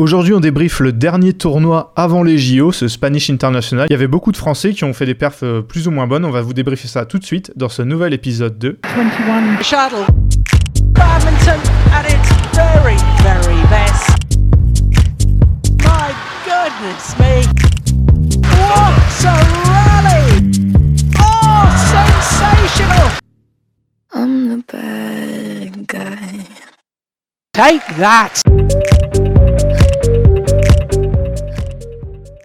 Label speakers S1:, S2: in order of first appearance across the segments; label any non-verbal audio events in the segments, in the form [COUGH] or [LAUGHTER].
S1: Aujourd'hui, on débriefe le dernier tournoi avant les JO, ce Spanish International. Il y avait beaucoup de Français qui ont fait des perfs euh, plus ou moins bonnes. On va vous débriefer ça tout de suite dans ce nouvel épisode de
S2: 21 shuttle. Badminton at its very, very best. My goodness me. What a rally! Oh, sensational!
S3: I'm the bad guy.
S2: Take that!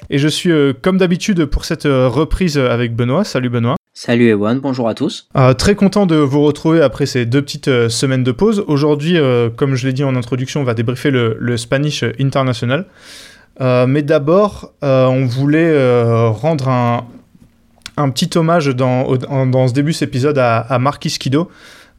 S1: Et je suis euh, comme d'habitude pour cette euh, reprise avec Benoît. Salut Benoît.
S4: Salut Ewan, bonjour à tous.
S1: Euh, très content de vous retrouver après ces deux petites semaines de pause. Aujourd'hui, comme je l'ai dit en introduction, on va débriefer le, Spanish International. mais d'abord, on voulait rendre un, petit hommage dans, dans ce début de cet épisode à, à Marquis Kido,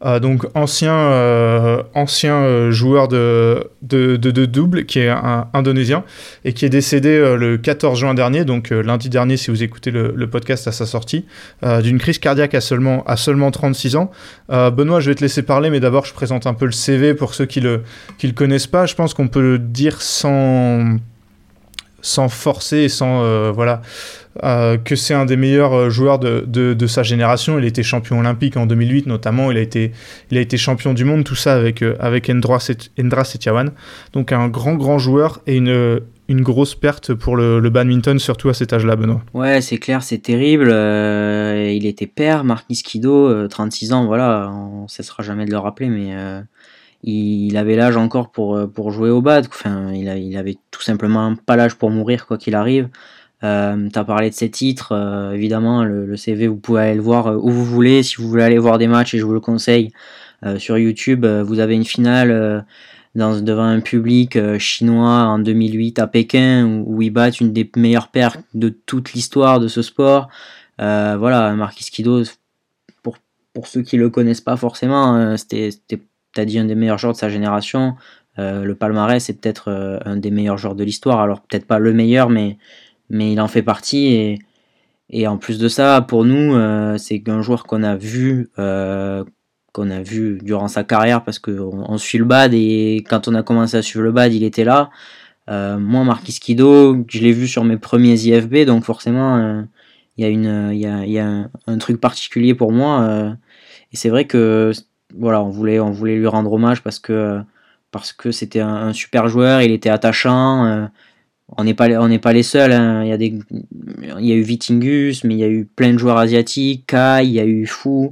S1: euh, donc ancien, euh, ancien euh, joueur de, de, double qui est indonésien et qui est décédé le 14 juin dernier, donc lundi dernier si vous écoutez le, podcast à sa sortie, d'une crise cardiaque à seulement, à seulement 36 ans. Benoît, je vais te laisser parler, mais d'abord je présente un peu le CV pour ceux qui le, qui le connaissent pas. Je pense qu'on peut le dire sans sans forcer sans voilà euh, que c'est un des meilleurs euh, joueurs de, de, sa génération. Il a été champion olympique en 2008 notamment. Il a été, il a été champion du monde, tout ça avec, euh, avec Endra, Endra Setiawan. Donc un grand, grand joueur et une, une grosse perte pour le, le badminton, surtout à cet âge-là, Benoît.
S4: Ouais, c'est clair, c'est terrible. il était père, Marc Niskido, 36 ans, voilà, on ne cessera jamais de le rappeler, mais il, avait l'âge encore pour, pour jouer au bad. Enfin, il, avait tout simplement pas l'âge pour mourir, quoi qu'il arrive. Euh, tu as parlé de ces titres, euh, évidemment, le, CV, vous pouvez aller le voir euh, où vous voulez. Si vous voulez aller voir des matchs, et je vous le conseille, euh, sur YouTube, vous avez une finale devant un public chinois en 2008 à Pékin, où, ils battent une des meilleures pertes de toute l'histoire de ce sport. voilà, Marquis Kido, pour, pour ceux qui le connaissent pas forcément, c'était, dit un des meilleurs joueurs de sa génération. le palmarès, c'est peut-être un des meilleurs joueurs de l'histoire. Alors peut-être pas le meilleur, mais mais il en fait partie et, et en plus de ça, pour nous, euh, c'est un joueur qu'on a vu, euh, qu'on a vu durant sa carrière parce qu'on on suit le bad et quand on a commencé à suivre le bad, il était là. Euh, moi, Marquis Kido, je l'ai vu sur mes premiers IFB, donc forcément, il y a, une, y a, y a un, truc particulier pour moi. et c'est vrai que voilà, on voulait, on voulait lui rendre hommage parce que parce que c'était un, super joueur, il était attachant on n'est pas, on n'est pas les seuls. Hein. Il, y a des, il y a eu Vitingus, mais il y a eu plein de joueurs asiatiques, Kai, il y a eu Fu.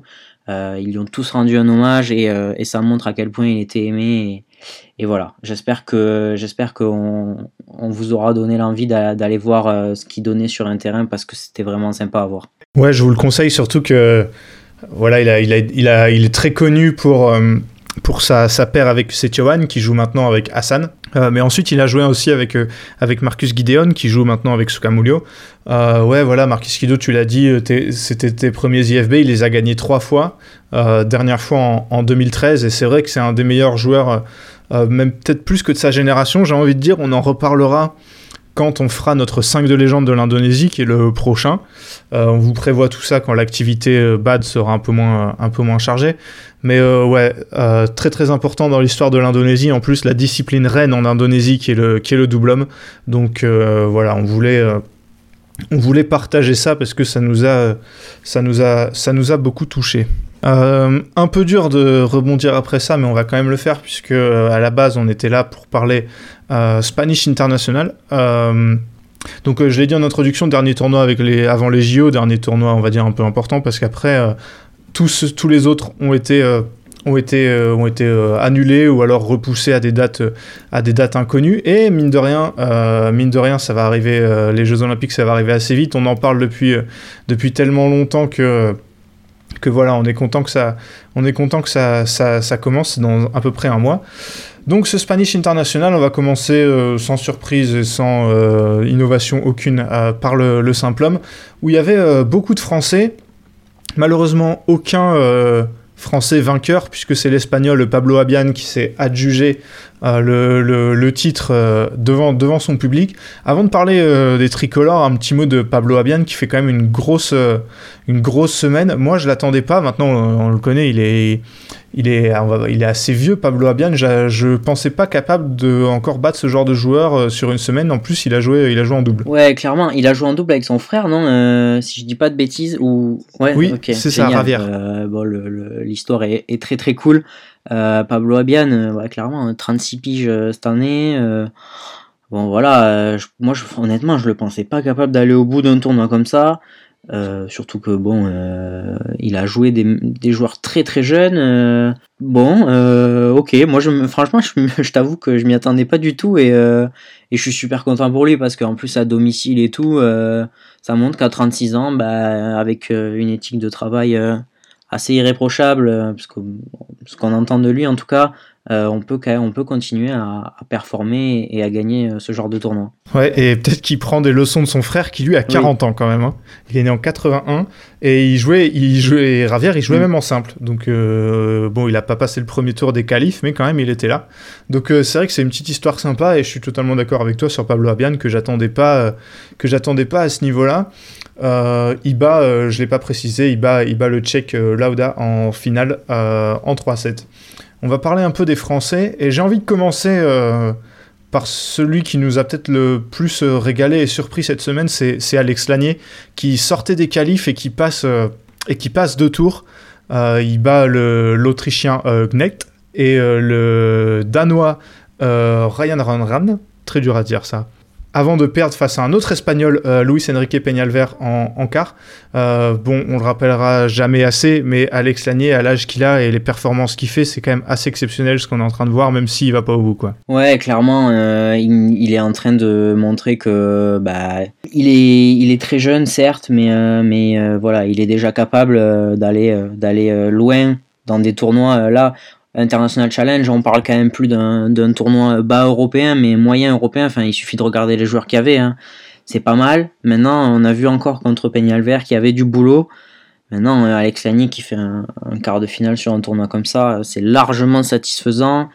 S4: Euh, ils lui ont tous rendu un hommage et, euh, et, ça montre à quel point il était aimé. Et, voilà, j'espère que j'espère qu'on on vous aura donné l'envie d'aller voir euh, ce qu'il donnait sur un terrain parce que c'était vraiment sympa à voir.
S1: Ouais, je vous le conseille surtout que voilà, il, est très connu pour pour sa, sa paire avec Setiowan qui joue maintenant avec Hassan. Euh, mais ensuite, il a joué aussi avec, euh, avec Marcus Gideon, qui joue maintenant avec Sukamulio. Euh, ouais, voilà, Marcus Gideon, tu l'as dit, c'était tes premiers IFB, il les a gagnés trois fois, dernière fois en, en, 2013, et c'est vrai que c'est un des meilleurs joueurs, même peut-être plus que de sa génération, j'ai envie de dire, on en reparlera quand on fera notre 5 de légende de l'Indonésie, qui est le prochain. on vous prévoit tout ça quand l'activité BAD sera un peu moins, chargée. Mais euh, ouais, euh, très très important dans l'histoire de l'Indonésie. En plus, la discipline reine en Indonésie qui est le, qui est le double homme. Donc euh, voilà, on voulait, partager ça parce que ça nous a, ça nous a, beaucoup touché. un peu dur de rebondir après ça, mais on va quand même le faire puisque à la base on était là pour parler Spanish International. donc je l'ai dit en introduction, dernier tournoi avec les, avant les JO, dernier tournoi on va dire un peu important parce qu'après tous, tous les autres ont été, euh, ont été, euh, ont été euh, annulés ou alors repoussés à des dates, à des dates inconnues. Et mine de rien, mine de rien, ça va arriver. les Jeux Olympiques, ça va arriver assez vite. On en parle depuis, depuis tellement longtemps que que voilà, on est content que ça, on est content que ça, commence dans à peu près un mois. Donc ce Spanish International, on va commencer sans surprise et sans innovation aucune par le, le, simple homme, où il y avait beaucoup de Français Malheureusement, aucun euh, Français vainqueur, puisque c'est l'Espagnol Pablo Abian qui s'est adjugé euh, le, le, le, titre euh, devant, devant son public. Avant de parler euh, des tricolores, un petit mot de Pablo Abian qui fait quand même une grosse, une grosse semaine. Moi, je l'attendais pas. Maintenant, on, le connaît. Il est, il est, il est assez vieux, Pablo Abian. Je, je pensais pas capable de encore battre ce genre de joueur sur une semaine. En plus, il a joué, il a joué en double.
S4: Ouais, clairement, il a joué en double avec son frère, non Si je dis pas de bêtises ou ouais,
S1: oui, c'est ça, Ravière.
S4: bon, l'histoire est, est, très très cool. Euh, Pablo Abian, euh, clairement, 36 piges euh, cette année. bon, voilà, moi, honnêtement, je le pensais pas capable d'aller au bout d'un tournoi comme ça. surtout que bon, il a joué des, des, joueurs très très jeunes. bon, ok, moi je, franchement, je, je t'avoue que je m'y attendais pas du tout et, et je suis super content pour lui parce qu'en plus à domicile et tout, ça montre qu'à 36 ans, bah, avec une éthique de travail assez irréprochable, euh, parce ce qu'on entend de lui en tout cas, euh, on, peut, on peut continuer à, performer et à gagner euh, ce genre de tournoi.
S1: Ouais, et peut-être qu'il prend des leçons de son frère qui lui a 40 ans quand même. Hein. Il est né en 81 et il jouait, il jouait Ravière, il jouait mm. même en simple. Donc bon, il a pas passé le premier tour des qualifs, mais quand même il était là. Donc c'est vrai que c'est une petite histoire sympa et je suis totalement d'accord avec toi sur Pablo Abian que j'attendais pas, que j'attendais pas à ce niveau-là. Euh, il bat, euh, je ne l'ai pas précisé, il bat, il bat le tchèque euh, Lauda en finale en 3-7. On va parler un peu des Français et j'ai envie de commencer par celui qui nous a peut-être le plus régalé et surpris cette semaine, c'est Alex Lanier qui sortait des qualifs et qui passe, passe deux tours. il bat l'Autrichien Knecht et le Danois Ryan Ranran. Très dur à dire ça avant de perdre face à un autre espagnol, euh, Luis Enrique Peñalver, en, en quart. Euh, bon, on le rappellera jamais assez, mais Alex Lanier, à l'âge qu'il a et les performances qu'il fait, c'est quand même assez exceptionnel ce qu'on est en train de voir, même s'il va pas au bout. Quoi.
S4: Ouais, clairement, euh, il, est en train de montrer que bah, il, est, très jeune, certes, mais, mais voilà, il est déjà capable d'aller d'aller loin dans des tournois. là, International Challenge, on parle quand même plus d'un tournoi bas européen, mais moyen européen. Enfin, il suffit de regarder les joueurs qu'il y avait. Hein. C'est pas mal. Maintenant, on a vu encore contre Peñalver qui avait du boulot. Maintenant, euh, Alex Lani qui fait un, quart de finale sur un tournoi comme ça, c'est largement satisfaisant.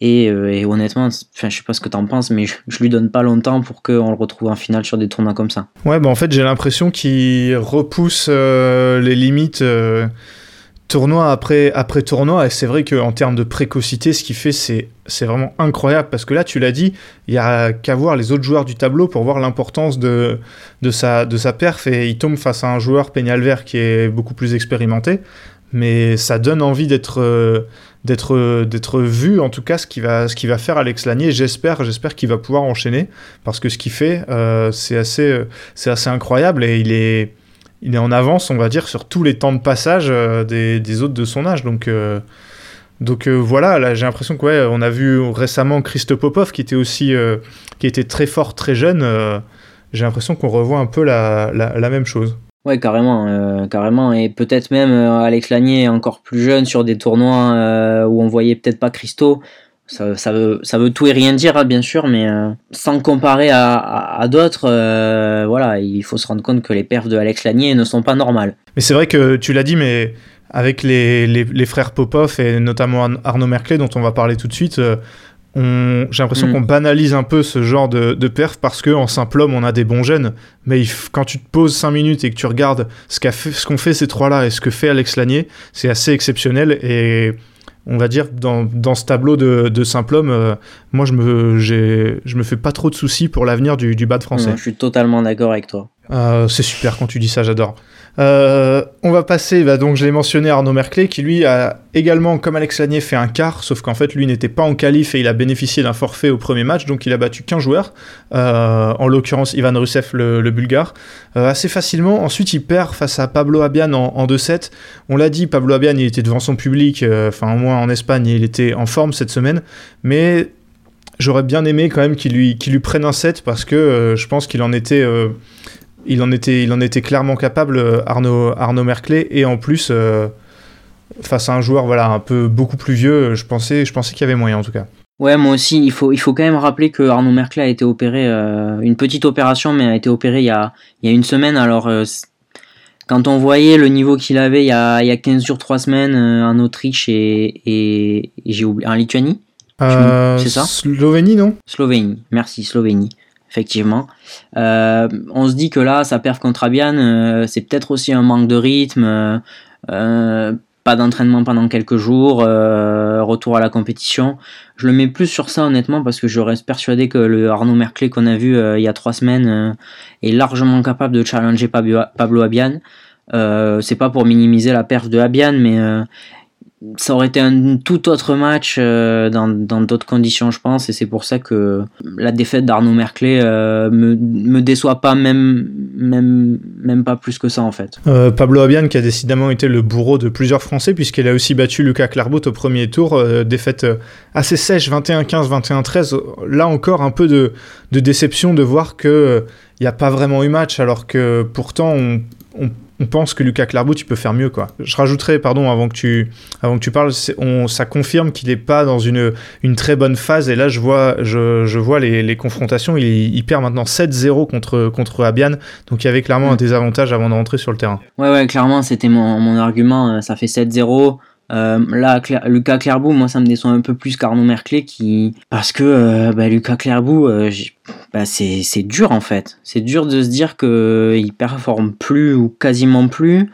S4: Et, euh, honnêtement, enfin, je sais pas ce que tu en penses, mais je, lui donne pas longtemps pour qu'on le retrouve en finale sur des tournois comme ça.
S1: Ouais, bah en fait, j'ai l'impression qu'il repousse euh, les limites tournoi après, après tournoi, et c'est vrai qu'en termes de précocité, ce qu'il fait, c'est, vraiment incroyable, parce que là, tu l'as dit, il y a qu'à voir les autres joueurs du tableau pour voir l'importance de, de, sa, de sa perf, et il tombe face à un joueur Peñalver qui est beaucoup plus expérimenté, mais ça donne envie d'être... Euh, d'être d'être vu en tout cas ce qui va va faire Alex Lanier j'espère j'espère qu'il va pouvoir enchaîner parce que ce qu'il fait euh, c'est assez c'est assez incroyable et il est il est en avance, on va dire, sur tous les temps de passage euh, des, autres de son âge. Donc, euh, euh, voilà, là j'ai l'impression qu'on on a vu récemment Christo Popov qui était aussi très fort, très jeune. j'ai l'impression qu'on revoit un peu la, même chose.
S4: Ouais, carrément, carrément, et peut-être même Alex Lanier encore plus jeune sur des tournois où on voyait peut-être pas Christo, ça, ça, veut, ça veut tout et rien dire, hein, bien sûr, mais euh, sans comparer à, à, d'autres, euh, voilà, il faut se rendre compte que les perfs de Alex Lanier ne sont pas normales.
S1: Mais c'est vrai que tu l'as dit, mais avec les, les, les, frères Popov et notamment Arnaud Merclé, dont on va parler tout de suite, euh, j'ai l'impression mm. qu'on banalise un peu ce genre de, de perf parce qu'en simple homme, on a des bons jeunes. Mais quand tu te poses 5 minutes et que tu regardes ce qu'ont fait, ce fait ces trois-là et ce que fait Alex Lanier, c'est assez exceptionnel et on va dire, dans, dans ce tableau de, de simple homme, euh, moi, je me, je me fais pas trop de soucis pour l'avenir du, du bas de français.
S4: je suis totalement d'accord avec toi.
S1: Euh, c'est super quand tu dis ça, j'adore. Euh, on va passer, bah, donc je l'ai mentionné, Arnaud Merclé, qui lui a également, comme Alex Lanier, fait un quart, sauf qu'en fait lui n'était pas en qualif et il a bénéficié d'un forfait au premier match, donc il a battu 15 joueurs, euh, en l'occurrence Ivan Rusev, le, bulgare, assez facilement. Ensuite il perd face à Pablo Abian en, 2-7. On l'a dit, Pablo Abian il était devant son public, enfin au moins en Espagne, il était en forme cette semaine, mais j'aurais bien aimé quand même qu'il lui, lui prenne un set parce que je pense qu'il en était il en était, il en était clairement capable, euh, Arnaud, Arnaud Merclé, et en plus, euh, face à un joueur voilà, un peu beaucoup plus vieux, je pensais, je pensais qu'il y avait moyen en tout cas.
S4: Ouais, moi aussi, il faut, il faut quand même rappeler que Arnaud Merclé a été opéré, euh, une petite opération, mais a été opéré il y a, il y a une semaine. Alors, quand on voyait le niveau qu'il avait il y, a, il y a 15 jours, 3 semaines en Autriche et, et, j'ai oublié, en Lituanie,
S1: Euh,
S4: C'est ça?
S1: Slovénie, non?
S4: Slovénie, merci Slovénie, effectivement. Euh, on se dit que là, sa perf contre Abian, euh, c'est peut-être aussi un manque de rythme, euh, pas d'entraînement pendant quelques jours, retour à la compétition. Je le mets plus sur ça honnêtement parce que je reste persuadé que le Arnaud Merclé qu'on a vu il y a trois semaines est largement capable de challenger Pablo, Abian. C'est pas pour minimiser la perf de Abian, mais ça aurait été un tout autre match euh, dans d'autres conditions, je pense, et c'est pour ça que la défaite d'Arnaud Merclé euh, me, déçoit pas, même, même, même pas plus que ça en fait.
S1: Euh, Pablo Abian qui a décidément été le bourreau de plusieurs Français puisqu'il a aussi battu Lucas Clairbout au premier tour, euh, défaite assez sèche 21-15, 21-13. Là encore un peu de, déception de voir que il n'y a pas vraiment eu match alors que pourtant on, on, on pense que Lucas Clairbout il peut faire mieux quoi. Je rajouterais pardon avant que tu avant que tu parles, on, ça confirme qu'il n'est pas dans une, une très bonne phase et là je vois je, je vois les, les confrontations, il, il perd maintenant 7-0 contre contre Abian donc il y avait clairement un désavantage avant de rentrer sur le terrain.
S4: Ouais, ouais, clairement, c'était mon, mon argument. euh, Ça fait 7-0. Euh, là, Lucas Clairbout, moi, ça me déçoit un peu plus qu'Arnaud Merclé, qui parce que euh, bah, Lucas Clairbout, euh, bah, c'est dur en fait. C'est dur de se dire que il performe plus ou quasiment plus.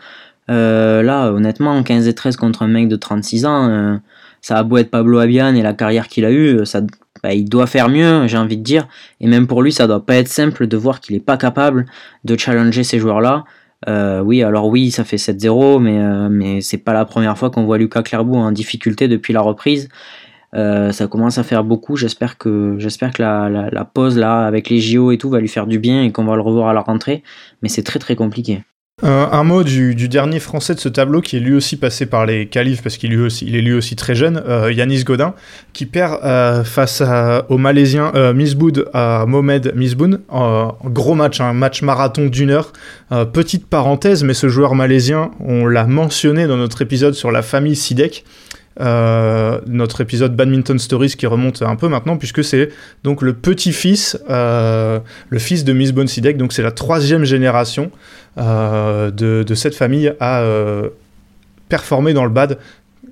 S4: Euh, là, honnêtement, 15 et 13 contre un mec de 36 ans, euh, ça a beau être Pablo Abian et la carrière qu'il a eue, ça, bah, il doit faire mieux, j'ai envie de dire. Et même pour lui, ça doit pas être simple de voir qu'il est pas capable de challenger ces joueurs-là. Euh, oui, alors oui, ça fait 7-0, mais, euh, mais c'est pas la première fois qu'on voit Lucas Clairbout en difficulté depuis la reprise. Euh, ça commence à faire beaucoup. J'espère que, j'espère que la, la, la pause là, avec les JO et tout, va lui faire du bien et qu'on va le revoir à la rentrée. Mais c'est très très compliqué.
S1: Euh, un mot du, dernier français de ce tableau qui est lui aussi passé par les qualifs parce qu'il est lui aussi très jeune, euh, Yanis Godin, qui perd euh, face au Malaisien euh, Misboud à Mohamed Misboun. Gros match, un match marathon d'une heure. Petite parenthèse, mais ce joueur malaisien, on l'a mentionné dans notre épisode sur la famille Sidek. Euh, notre épisode Badminton Stories qui remonte un peu maintenant puisque c'est donc le petit-fils, euh, le fils de Miss Sidek, donc c'est la troisième génération euh, de, cette famille à performer dans le bad.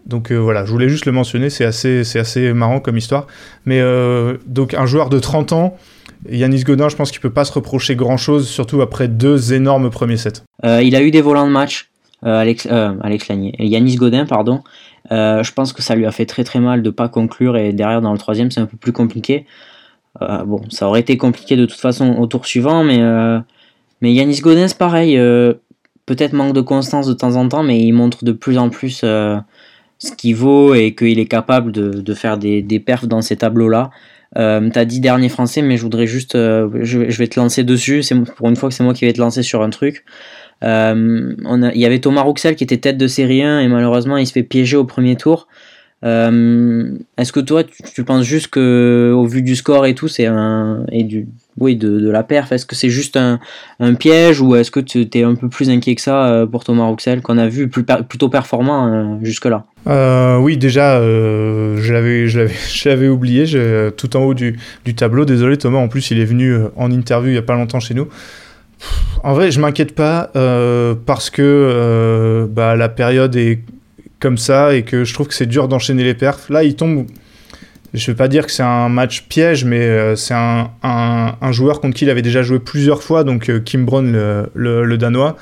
S1: Donc voilà, je voulais juste le mentionner, c'est assez, c'est assez marrant comme histoire. Mais donc un joueur de 30 ans, Yanis Godin, je pense qu'il peut pas se reprocher grand-chose, surtout après deux énormes premiers sets.
S4: Il a eu des volants de match, Alex, Alex Lanier, Yanis Godin, pardon. Euh, je pense que ça lui a fait très très mal de pas conclure et derrière dans le troisième c'est un peu plus compliqué. Euh, bon, ça aurait été compliqué de toute façon au tour suivant, mais euh, mais Yanis Godin c'est pareil. Peut-être manque de constance de temps en temps, mais il montre de plus en plus ce qu'il vaut et qu'il est capable de, de faire des, des perfs dans ces tableaux-là. T'as dit dernier français, mais je voudrais juste, je, je vais te lancer dessus. C'est pour une fois que c'est moi qui vais te lancer sur un truc. Euh, il y avait Thomas Rouxel qui était tête de série 1 et malheureusement il se fait piéger au premier tour. Euh, Est-ce que toi tu, penses juste que au vu du score et tout c'est un et du oui de, de la perf est-ce que c'est juste un, piège ou est-ce que tu es un peu plus inquiet que ça euh, pour Thomas Rouxel qu'on a vu plutôt performant jusque là
S1: Oui déjà je l'avais je [LAUGHS] oublié tout en haut du, du tableau. Désolé Thomas en plus il est venu en interview il y a pas longtemps chez nous en vrai, je m'inquiète pas euh, parce que euh, bah, la période est comme ça et que je trouve que c'est dur d'enchaîner les perfs. Là, il tombe. Je vais pas dire que c'est un match piège, mais euh, c'est un, un, un, joueur contre qui il avait déjà joué plusieurs fois, donc Kim Brown, le, le, le, danois.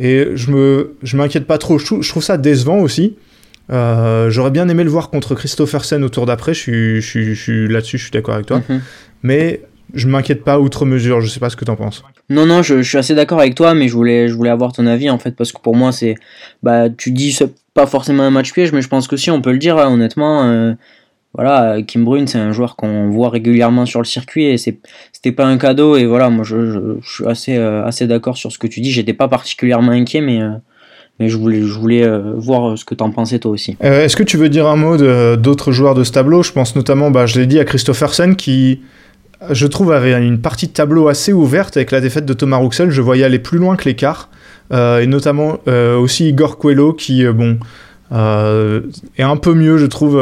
S1: Et je me, je m'inquiète pas trop. Je trouve, je trouve, ça décevant aussi. J'aurais bien aimé le voir contre Christophersen au tour d'après. Je suis, je je là-dessus, je suis d'accord avec toi. Mm -hmm. Mais je m'inquiète pas outre mesure. Je sais pas ce que t'en penses.
S4: Non, non, je, je, suis assez d'accord avec toi, mais je voulais, je voulais avoir ton avis en fait, parce que pour moi, c'est. Bah, tu dis c'est pas forcément un match piège, mais je pense que si, on peut le dire, hein, honnêtement. Euh, voilà, Kim Brune, c'est un joueur qu'on voit régulièrement sur le circuit et c'était pas un cadeau. Et voilà, moi, je, je, je suis assez, euh, assez d'accord sur ce que tu dis. J'étais pas particulièrement inquiet, mais. Euh, mais je voulais, je voulais euh, voir ce que t'en pensais toi aussi.
S1: Est-ce que tu veux dire un mot d'autres joueurs de ce tableau? Je pense notamment, bah, je l'ai dit à Christophersen qui, je trouve, avait une partie de tableau assez ouverte avec la défaite de Thomas Rouxel. Je voyais aller plus loin que l'écart. Euh, et notamment euh, aussi Igor Coelho qui, euh, bon, est un peu mieux, je trouve.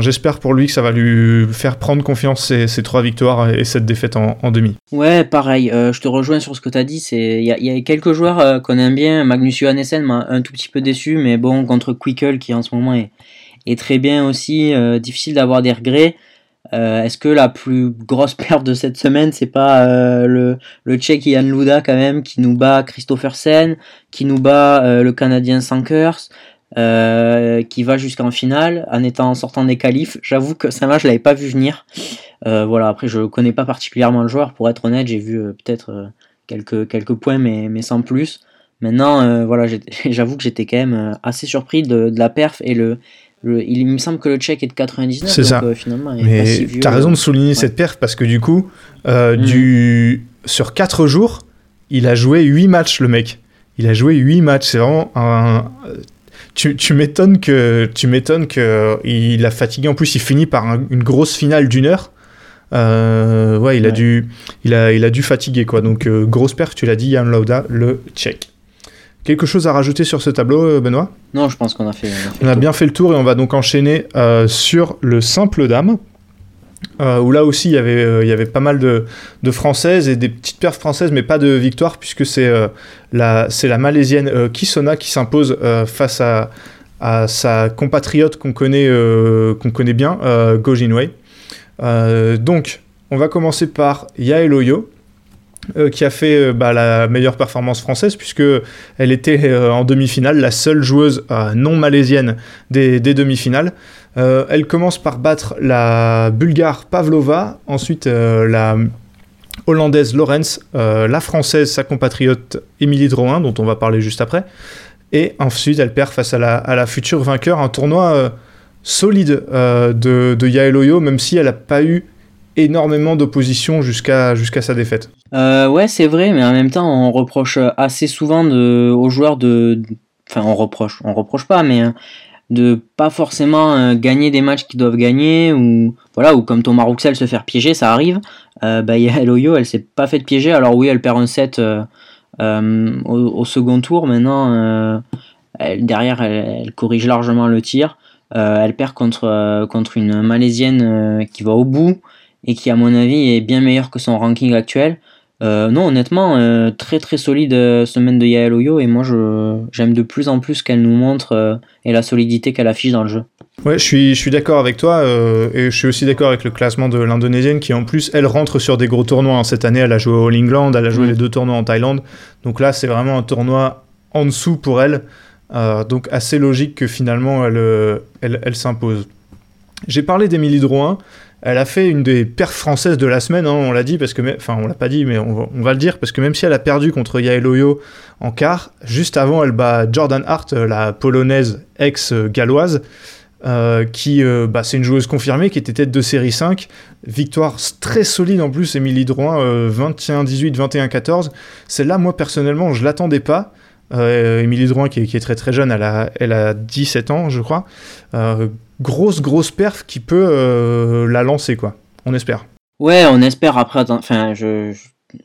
S1: j'espère pour lui que ça va lui faire prendre confiance ces, ces trois victoires et cette défaite en, demi.
S4: Ouais, pareil. je te rejoins sur ce que tu as dit. Il y, y, a quelques joueurs qu'on aime bien. Magnus Johannessen m'a un tout petit peu déçu, mais bon, contre Quickel qui en ce moment est est très bien aussi. difficile d'avoir des regrets. Est-ce que la plus grosse [LAUGHS] perte de cette semaine, c'est pas le, le Tchèque Yann Luda quand même qui nous bat Christophersen, qui nous bat le Canadien Sankers, qui va jusqu'en finale en étant sortant des qualifs. J'avoue que ça match je l'avais pas vu venir. voilà, après je connais pas particulièrement le joueur pour être honnête, j'ai vu peut-être quelques, quelques points mais, mais sans plus. Maintenant, voilà, [LAUGHS] j'avoue que j'étais quand même assez surpris de, de la perf et le, il me semble que le check est de 99.
S1: C'est ça.
S4: Euh, finalement,
S1: Mais tu as raison de souligner cette perf parce que du coup, euh, mm. du... sur 4 jours, il a joué 8 matchs, le mec. Il a joué 8 matchs. C'est vraiment un. Tu, tu m'étonnes que tu m'étonnes que il a fatigué. En plus, il finit par une grosse finale d'une heure. Euh, ouais, il a dû, il a, il a dû fatiguer quoi. Donc grosse perf, tu l'as dit, Yann Lauda, le check. Quelque chose à rajouter sur ce tableau, euh, Benoît?
S4: Non, je pense qu'on a fait.
S1: On a, bien fait le tour et on va donc enchaîner euh, sur le simple dame. Euh, où là aussi il y avait, il y avait pas mal de, françaises et des petites perfs françaises, mais pas de victoire, puisque c'est la, la malaisienne Kisona qui s'impose face à, à, sa compatriote qu'on connaît, qu'on connaît bien, Go Jinwei. donc, on va commencer par Yael Oyo, euh, qui a fait euh, bah, la meilleure performance française puisque elle était euh, en demi-finale, la seule joueuse non malaisienne des, demi-finales. elle commence par battre la bulgare Pavlova, ensuite la hollandaise Lorenz, la française, sa compatriote Émilie Drouin, dont on va parler juste après. Et ensuite, elle perd face à la, future vainqueur, un tournoi solide de, de Oyo, même si elle n'a pas eu énormément d'opposition jusqu'à jusqu'à sa défaite.
S4: Euh, ouais, c'est vrai, mais en même temps, on reproche assez souvent aux joueurs de, enfin, on reproche, on reproche pas, mais euh, de pas forcément euh, gagner des matchs qu'ils doivent gagner ou voilà ou comme Thomas Rouxel se faire piéger, ça arrive. Euh, bah, Eloyo, elle s'est pas fait piéger, alors oui, elle perd un set au, second tour. Maintenant, derrière, elle, elle, corrige largement le tir. elle perd contre contre une malaisienne qui va au bout et qui à mon avis est bien meilleur que son ranking actuel. Euh, non, honnêtement, euh, très très solide euh, semaine de Yael Oyo et moi j'aime de plus en plus qu'elle nous montre et la solidité qu'elle affiche dans le jeu.
S1: Ouais, je suis, je suis d'accord avec toi et je suis aussi d'accord avec le classement de l'Indonésienne qui en plus elle rentre sur des gros tournois. Hein. Cette année elle a joué au All England, elle a joué les deux tournois en Thaïlande. Donc là c'est vraiment un tournoi en dessous pour elle. donc assez logique que finalement elle, elle, elle s'impose. J'ai parlé d'Emilie Drouin. Elle a fait une des perfs françaises de la semaine, hein, on l'a dit, parce que, pas dit, mais on va, le dire, parce que même si elle a perdu contre Yael Oyo en quart, juste avant, elle bat Jordan Hart, la polonaise ex-galloise, euh, qui, euh, bah, c'est une joueuse confirmée, qui était tête de série 5. Victoire très solide en plus, Émilie Drouin, 21-18, 21-14. Celle-là, moi, personnellement, je l'attendais pas. Euh, Émilie Drouin, qui est, très très jeune, elle a 17 ans, je crois grosse, grosse perf qui peut euh, la lancer, quoi. On espère.
S4: Ouais, on espère. Après, enfin,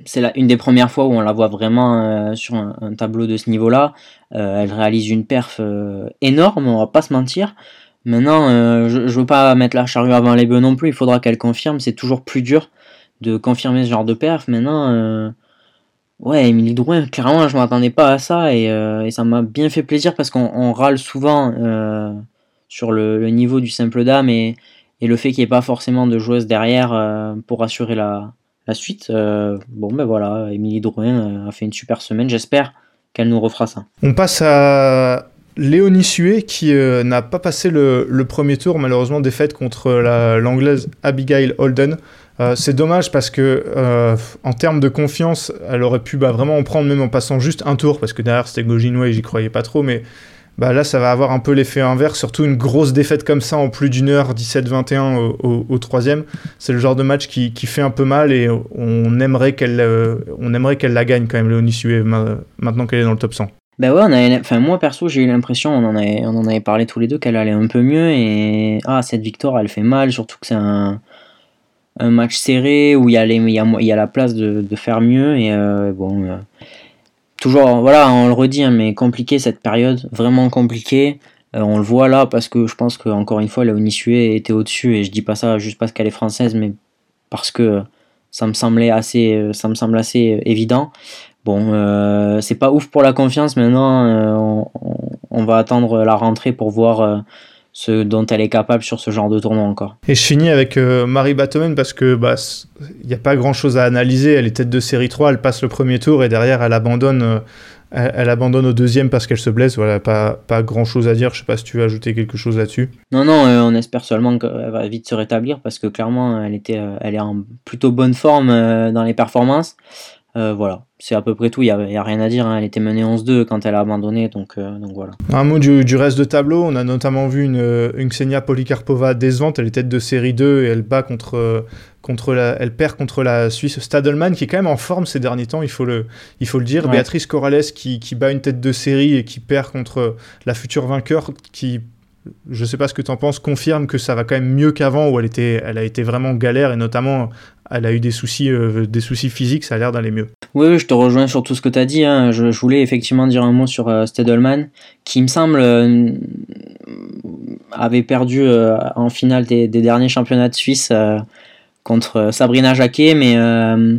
S4: c'est une des premières fois où on la voit vraiment euh, sur un, tableau de ce niveau-là. Euh, elle réalise une perf énorme, on va pas se mentir. Maintenant, je, ne veux pas mettre la charrue avant les bœufs non plus. Il faudra qu'elle confirme. C'est toujours plus dur de confirmer ce genre de perf. Maintenant, ouais, Émilie Drouin, clairement, je m'attendais pas à ça et ça m'a bien fait plaisir parce qu'on râle souvent sur le, niveau du simple dame et, le fait qu'il n'y ait pas forcément de joueuse derrière euh, pour assurer la, suite. Euh, bon, ben voilà, Émilie Drouin euh, a fait une super semaine. J'espère qu'elle nous refera ça.
S1: On passe à Léonie Sué qui n'a pas passé le, premier tour, malheureusement défaite contre l'anglaise Abigail Holden. c'est dommage parce que en termes de confiance, elle aurait pu bah, vraiment en prendre même en passant juste un tour parce que derrière c'était et j'y croyais pas trop, mais bah là ça va avoir un peu l'effet inverse, surtout une grosse défaite comme ça en plus d'une heure, 17-21 au, troisième. C'est le genre de match qui, fait un peu mal et on aimerait qu'elle euh, qu'elle la gagne quand même, Léonie Sué, maintenant qu'elle est dans le top 100.
S4: Bah ouais, enfin moi perso j'ai eu l'impression, on, en avait, on en avait parlé tous les deux, qu'elle allait un peu mieux et ah cette victoire elle fait mal, surtout que c'est un, match serré où il y a, y a, y a la place de, de faire mieux et euh, bon... Euh, toujours, voilà, on le redit, hein, mais compliqué cette période, vraiment compliqué. Euh, on le voit là parce que je pense qu'encore une fois, la Onisué était au-dessus et je dis pas ça juste parce qu'elle est française, mais parce que ça me semblait assez, euh, semble assez euh, évident. Bon, c'est pas ouf pour la confiance. Maintenant, on, va attendre la rentrée pour voir ce dont elle est capable sur ce genre de tournoi encore.
S1: Et je finis avec Marie Batomen parce que bah il n'y a pas grand chose à analyser. Elle est tête de série 3, elle passe le premier tour et derrière elle abandonne elle, abandonne au deuxième parce qu'elle se blesse. Voilà, pas, pas grand chose à dire. Je sais pas si tu veux ajouter quelque chose là-dessus.
S4: Non, non, euh, on espère seulement qu'elle va vite se rétablir parce que clairement, elle, était, euh, elle est en plutôt bonne forme euh, dans les performances. Voilà, c'est à peu près tout. Il n'y a, a, rien à dire. Hein. Elle était menée 11-2 quand elle a abandonné. Donc, donc voilà.
S1: Un mot du, du, reste de tableau. On a notamment vu une, une Xenia Polikarpova décevante. Elle est tête de série 2 et elle bat contre contre la, elle perd contre la Suisse Stadelman, qui est quand même en forme ces derniers temps, il faut le, il faut le dire. Béatrice Corrales qui, qui, bat une tête de série et qui perd contre la future vainqueur, qui, je sais pas ce que tu en penses, confirme que ça va quand même mieux qu'avant, où elle, était, elle a été vraiment galère, et notamment elle a eu des soucis, euh, des soucis physiques, ça a l'air d'aller mieux.
S4: Oui, je te rejoins sur tout ce que tu as dit. Hein. Je, voulais effectivement dire un mot sur euh, Stadelman, qui me semble euh, avait perdu en finale des, des, derniers championnats de Suisse contre Sabrina Jacquet, mais euh,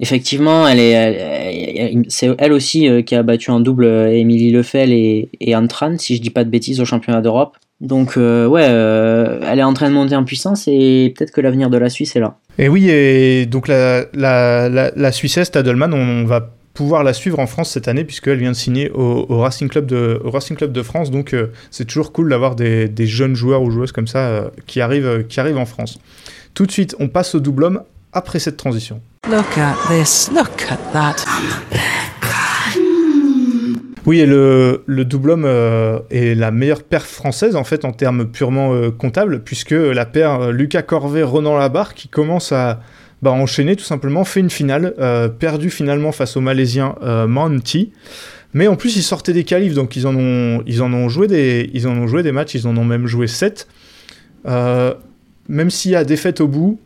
S4: effectivement, elle est, c'est elle aussi euh, qui a battu en double euh, Émilie Lefel et, et Antran, si je dis pas de bêtises, au championnat d'Europe. Donc ouais, elle est en train de monter en puissance et peut-être que l'avenir de la Suisse est là.
S1: Et oui, et donc la, la, la, la Suissesse Tadelman, on, va pouvoir la suivre en France cette année puisqu'elle vient de signer au, Racing, Club de, au Racing Club de France. Donc c'est toujours cool d'avoir des, des, jeunes joueurs ou joueuses comme ça qui, arrivent, qui arrivent en France. Tout de suite, on passe au double homme après cette transition.
S2: Look at this, look at that.
S1: Oui, et le, le double homme euh, est la meilleure paire française en fait en termes purement euh, comptables, puisque la paire euh, Lucas Corvet-Ronan Labarre qui commence à bah, enchaîner tout simplement fait une finale, perdue finalement face au Malaisien Monty. Mais en plus, ils sortaient des qualifs, donc ils en ont, ils en ont, joué, des, ils en ont joué des matchs, ils en ont même joué 7 même s'il y a défaite au bout,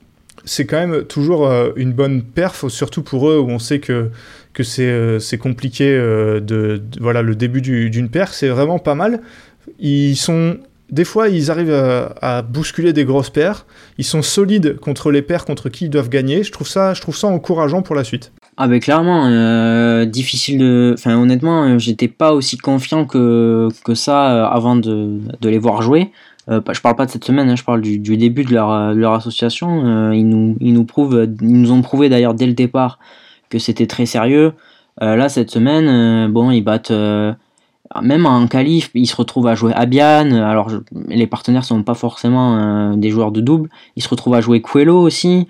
S1: c'est quand même toujours euh, une bonne perf, surtout pour eux où on sait que, que c'est euh, compliqué euh, de, voilà le début d'une perf, c'est vraiment pas mal. Ils sont des fois ils arrivent à, bousculer des grosses paires, ils sont solides contre les paires contre qui ils doivent gagner. Je trouve ça je trouve ça encourageant pour la suite.
S4: Ah ben clairement, difficile de... Enfin honnêtement, j'étais pas aussi confiant que, que ça avant de, de les voir jouer. Euh, je parle pas de cette semaine, hein, je parle du, début de leur, euh, association. Euh, ils, nous, ils, nous prouvent, ils nous ont prouvé d'ailleurs dès le départ que c'était très sérieux. là, cette semaine, bon, ils battent. même en qualif, ils se retrouvent à jouer Abian. Alors, les partenaires sont pas forcément des joueurs de double. Ils se retrouvent à jouer Coelho aussi.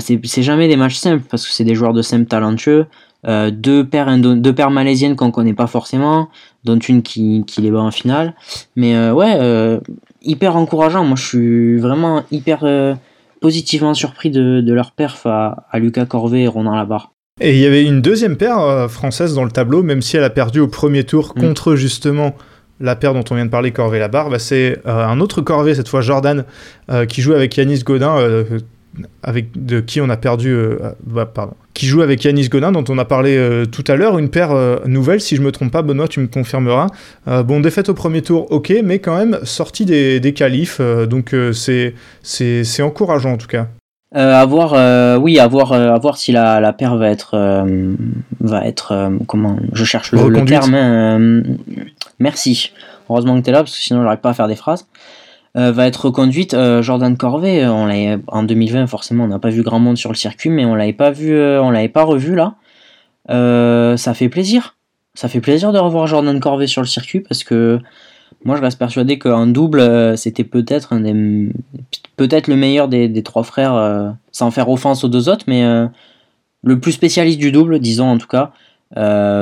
S4: c'est jamais des matchs simples parce que c'est des joueurs de simple talentueux. deux, paires deux paires malaisiennes qu'on connaît pas forcément, dont une qui les bat en finale. Mais ouais, hyper encourageant. Moi, je suis vraiment hyper euh, positivement surpris de, leur perf à, Lucas Corvet et Ronan Labarre.
S1: Et il y avait une deuxième paire euh, française dans le tableau, même si elle a perdu au premier tour mm. contre justement la paire dont on vient de parler, Corvet-Labarre. Bah, c'est euh, un autre Corvet, cette fois Jordan, qui joue avec Yanis Godin avec de qui on a perdu, euh, bah, pardon, qui joue avec Yanis Godin, dont on a parlé euh, tout à l'heure, une paire euh, nouvelle, si je me trompe pas, Benoît, tu me confirmeras. bon, défaite au premier tour, ok, mais quand même sortie des, des qualifs, donc c'est c'est encourageant en tout cas.
S4: à voir, oui, à voir, à voir si la, la paire va être, va être, comment, je cherche le, le terme. merci. Heureusement que tu es là parce que sinon j'arrive pas à faire des phrases. Euh, va être reconduite. Euh, Jordan Corvée, euh, on en 2020 forcément, on n'a pas vu grand monde sur le circuit, mais on l'avait pas vu, on l'avait pas revu là. ça fait plaisir. Ça fait plaisir de revoir Jordan Corvée sur le circuit parce que moi je reste persuadé qu'en double c'était peut-être un des peut-être le meilleur des, trois frères, sans faire offense aux deux autres, mais le plus spécialiste du double, disons en tout cas.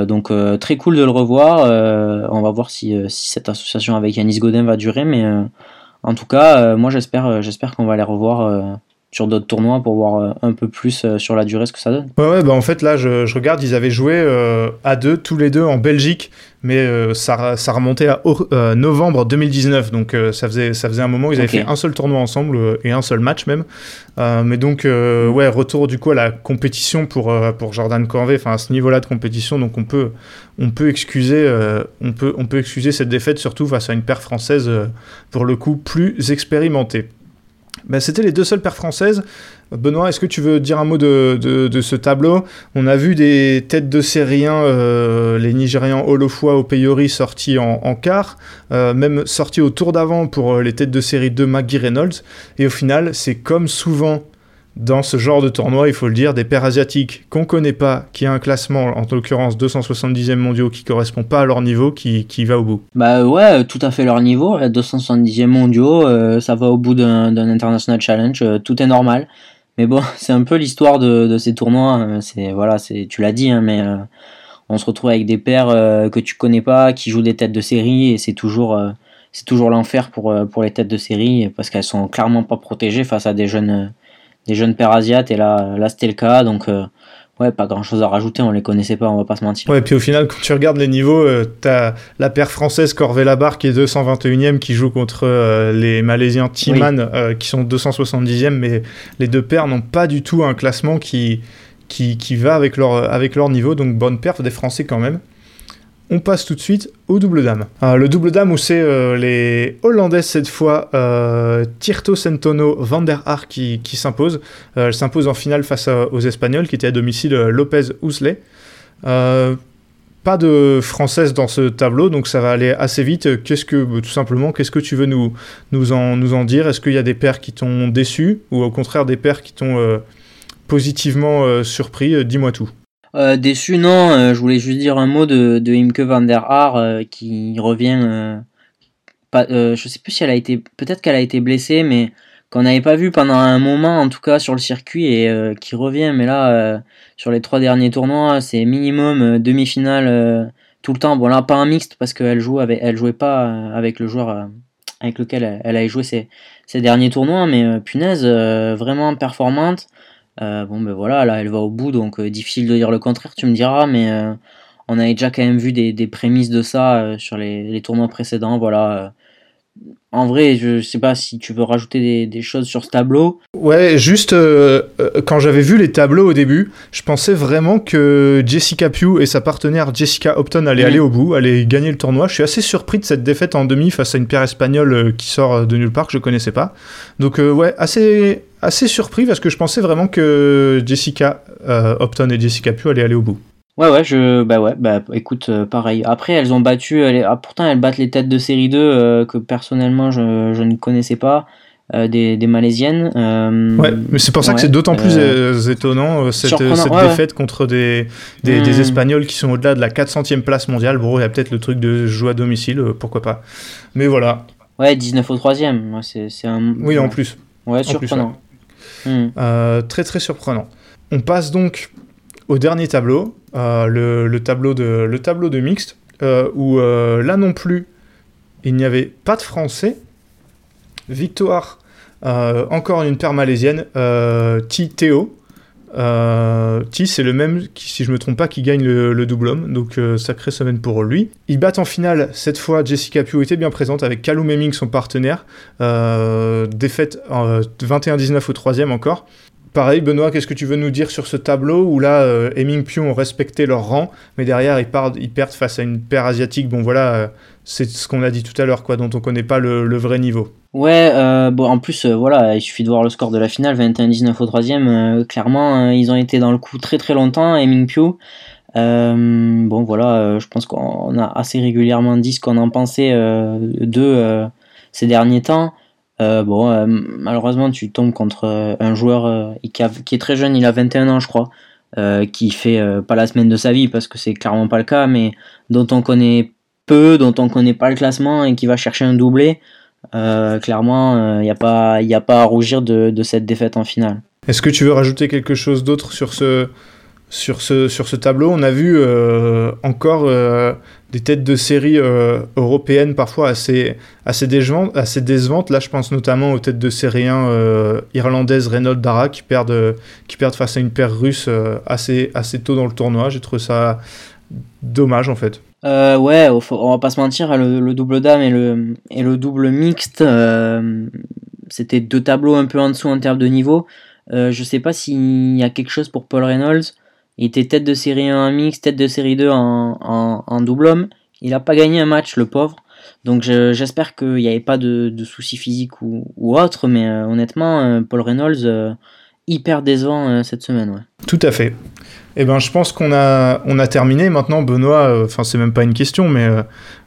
S4: donc très cool de le revoir. on va voir si, si, cette association avec Yanis Godin va durer, mais en tout cas, euh, moi j'espère, euh, j'espère qu'on va les revoir euh, sur d'autres tournois pour voir un peu plus sur la durée ce que ça donne.
S1: Ouais, ouais bah en fait là je, je, regarde, ils avaient joué à deux, tous les deux en Belgique, mais ça, ça, remontait à novembre 2019, donc ça, faisait, ça faisait un moment, ils avaient fait un seul tournoi ensemble et un seul match même. mais donc ouais, retour du coup à la compétition pour, pour Jordan Corvée, enfin à ce niveau-là de compétition, donc on peut, on peut excuser, on peut, on peut excuser cette défaite surtout face à une paire française pour le coup plus expérimentée. Ben, C'était les deux seules paires françaises. Benoît, est-ce que tu veux dire un mot de, de, ce tableau? On a vu des têtes de série 1, euh, les Nigérians Olofua Opeyori sortis en, en quart, euh, même sortis au tour d'avant pour euh, les têtes de série 2 Maggie Reynolds. Et au final, c'est comme souvent dans ce genre de tournoi, il faut le dire, des paires asiatiques qu'on connaît pas, qui a un classement, en l'occurrence 270e mondiaux, qui correspond pas à leur niveau, qui, qui va au bout.
S4: Bah ouais, tout à fait leur niveau. 270e mondiaux, euh, ça va au bout d'un International Challenge, euh, tout est normal. Mais bon, [LAUGHS] c'est un peu l'histoire de, de ces tournois. euh, C'est voilà, c'est tu l'as dit, hein, mais euh, on se retrouve avec des paires que tu connais pas, qui jouent des têtes de série, et c'est toujours c'est toujours l'enfer pour pour les têtes de série parce qu'elles sont clairement pas protégées face à des jeunes des jeunes paires asiates. Et là, là c'était le cas, donc euh, ouais, pas grand chose à rajouter. On les connaissait pas, on va pas se mentir.
S1: Ouais, puis au final, quand tu regardes les niveaux, euh, t'as la paire française Corvée Labarre qui est 221e, qui joue contre euh, les Malaisiens Timan euh, qui sont 270e, mais les deux paires n'ont pas du tout un classement qui, qui, qui va avec leur, avec leur niveau, donc bonne perf des Français quand même. On passe tout de suite au double dame. Euh, le double dame où c'est euh, les Hollandaises cette fois, euh, Tirto Centono Van der Haar qui, s'impose. Euh, elle s'impose en finale face aux Espagnols qui étaient à domicile Lopez Ousley. Pas de française dans ce tableau, donc ça va aller assez vite. Qu'est-ce que, bah, tout simplement, qu'est-ce que tu veux nous, en, nous en dire? Est-ce qu'il y a des paires qui t'ont déçu ou au contraire des paires qui t'ont positivement surpris? Dis-moi tout.
S4: Euh, déçu, non. euh, je voulais juste dire un mot de, de Imke van der Haar euh, qui revient. pas, je sais plus si elle a été. Peut-être qu'elle a été blessée, mais qu'on n'avait pas vu pendant un moment, en tout cas sur le circuit, et qui revient. Mais là, sur les trois derniers tournois, c'est minimum demi-finale tout le temps. Bon, là, pas un mixte parce qu'elle joue avec, elle jouait pas avec le joueur avec lequel elle, elle avait joué ses, ses derniers tournois, mais punaise, vraiment performante. Euh, bon ben voilà, là elle va au bout, donc euh, difficile de dire le contraire, tu me diras, mais euh, on avait déjà quand même vu des, des prémices de ça sur les, les tournois précédents, voilà. En vrai, je sais pas si tu veux rajouter des, des choses sur ce tableau.
S1: Ouais, juste quand j'avais vu les tableaux au début, je pensais vraiment que Jessica Pugh et sa partenaire Jessica Hopton allaient
S4: Mhm.
S1: aller au bout, allaient gagner le tournoi. Je suis assez surpris de cette défaite en demi face à une paire espagnole qui sort de nulle part que je connaissais pas. Donc ouais, assez assez surpris parce que je pensais vraiment que Jessica euh, Hopton et Jessica Pugh allaient aller au bout.
S4: Ouais, ouais, je, bah ouais, bah écoute, euh, pareil. Après, elles ont battu, elles- ah, pourtant elles battent les têtes de série 2 euh, que personnellement je, je ne connaissais pas, euh, des, des Malaisiennes.
S1: Ouais, mais c'est pour ça que c'est d'autant plus étonnant cette, cette
S4: ouais, ouais.
S1: défaite contre des, des,
S4: Hmm.
S1: des Espagnols qui sont au-delà de la 400e place mondiale. Bon, il y a peut-être le truc de jouer à domicile, pourquoi pas. Mais voilà,
S4: Ouais, 19 au troisième, ouais, c'est un...
S1: oui, en plus.
S4: Ouais,
S1: plus,
S4: surprenant. Hmm.
S1: Euh, très très surprenant. On passe donc au dernier tableau, euh, le, le tableau de, mixte, euh, où là non plus, il n'y avait pas de Français. Victoire, encore une paire malaisienne, Ti Teo. Euh, Ti, c'est le même, qui, si je me trompe pas, qui gagne le, le double homme, donc euh, sacrée semaine pour lui. Ils battent en finale, cette fois Jessica Pugh était bien présente avec Callum Hemming, son partenaire. Euh, défaite euh, 21-19 au troisième encore. Pareil, Benoît, qu'est-ce que tu veux nous dire sur ce tableau où là, euh, Hemming Pugh ont respecté leur rang, mais derrière ils, perdent face à une paire asiatique. Bon voilà, euh, c'est ce qu'on a dit tout à l'heure, quoi, dont on connaît pas le, vrai niveau.
S4: Ouais, euh, bon, en plus, euh, voilà, il suffit de voir le score de la finale, 21-19 au troisième. euh, clairement, euh, ils ont été dans le coup très très longtemps, Heming Pugh. Euh, bon, voilà, je pense qu'on a assez régulièrement dit ce qu'on en pensait euh, ces derniers temps. Bon, malheureusement, tu tombes contre un joueur qui, a- qui est très jeune, il a 21 ans, je crois, qui fait pas la semaine de sa vie parce que c'est clairement pas le cas, mais dont on connaît dont on connaît pas le classement et qui va chercher un doublé. Euh, clairement, il n'y a, pas- a pas à rougir de, cette défaite en finale.
S1: Est-ce que tu veux rajouter quelque chose d'autre sur ce, sur, ce, sur ce tableau? On a vu euh, encore euh, des têtes de série euh, européennes parfois assez, assez, décevantes. Là, je pense notamment aux têtes de série 1 euh, irlandaises Renault Dara qui perdent, euh, qui perdent face à une paire russe euh, assez, assez tôt dans le tournoi. J'ai trouvé ça dommage en fait.
S4: Euh, ouais, on va pas se mentir, le, le double dame et le, et le double mixte, euh, c'était deux tableaux un peu en dessous en termes de niveau. Euh, je sais pas s'il y a quelque chose pour Paul Reynolds. Il était tête de série 1 en mixte, tête de série 2 en, en, double homme. Il a pas gagné un match, le pauvre. Donc j'espère qu'il n'y avait pas de, de soucis physiques ou, ou mais euh, honnêtement, euh, Paul Reynolds, euh, hyper décevant cette semaine. Ouais.
S1: Tout à fait. Eh ben, je pense qu'on a, on a terminé. Maintenant, Benoît, enfin, c'est même pas une question, mais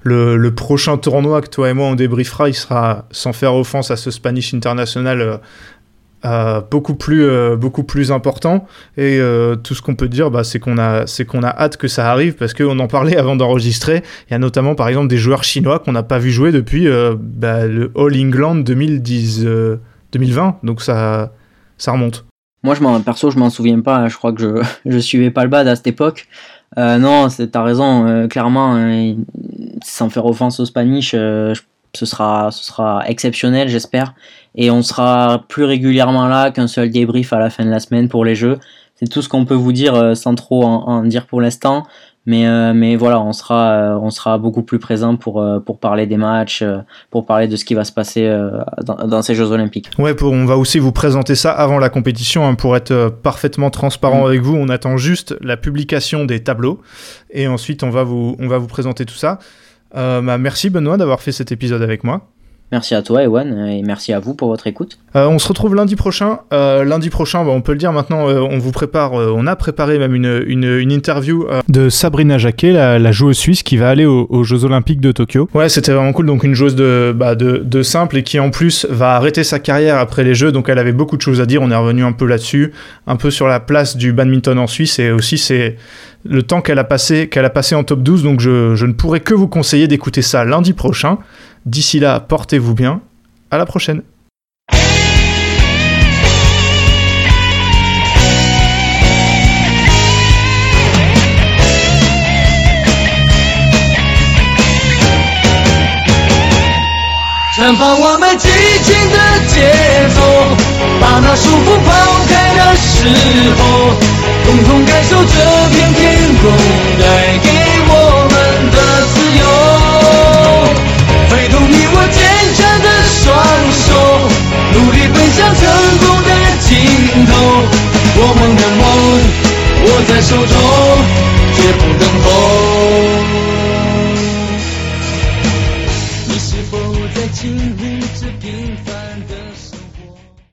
S1: le, le, prochain tournoi que toi et moi on débriefera, il sera, sans faire offense à ce Spanish International, euh, beaucoup plus euh, beaucoup plus important et euh, tout ce qu'on peut dire bah, c'est qu'on a c'est qu'on a hâte que ça arrive parce qu'on en parlait avant d'enregistrer il y a notamment par exemple des joueurs chinois qu'on n'a pas vu jouer depuis bah, le All England 2010 2020 donc ça ça remonte
S4: moi je m'en perso je m'en souviens pas je crois que je [LAUGHS] je suivais pas le bad à cette époque non t'as raison clairement sans faire offense au Spanish ce sera, ce sera exceptionnel, j'espère. Et on sera plus régulièrement là qu'un seul débrief à la fin de la semaine pour les jeux. C'est tout ce qu'on peut vous dire euh, sans trop en, dire pour l'instant. Mais, euh, mais voilà, on sera, euh, on sera beaucoup plus présent pour, pour parler des matchs, pour parler de ce qui va se passer dans, ces Jeux Olympiques.
S1: Ouais, pour, on va aussi vous présenter ça avant la compétition. Hein, pour être parfaitement transparent mm. avec vous, on attend juste la publication des tableaux. Et ensuite, on va vous, on va vous présenter tout ça. Euh, bah, merci Benoît d'avoir fait cet épisode avec moi.
S4: Merci à toi, Ewan, et merci à vous pour votre écoute.
S1: Euh, on se retrouve lundi prochain. Euh, lundi prochain, bah, on peut le dire maintenant, on vous prépare, on a préparé même une, une, interview de Sabrina Jacquet, la, joueuse suisse qui va aller aux, Jeux Olympiques de Tokyo. Ouais, c'était vraiment cool. Donc une joueuse de, bah, de, de, simple et qui en plus va arrêter sa carrière après les Jeux. Donc elle avait beaucoup de choses à dire. On est revenu un peu là-dessus, un peu sur la place du badminton en Suisse et aussi c'est le temps qu'elle a passé a passé en top 12. Donc je, je ne pourrais que vous conseiller d'écouter ça lundi prochain. D'ici là, portez-vous bien. À la prochaine. 绽放我们激情的节奏，把那束缚抛开的时候，共同感受这片天
S5: 空带给我们的。我坚强的双手努力奔向成功的尽头。我们的梦握在手中，绝不等候。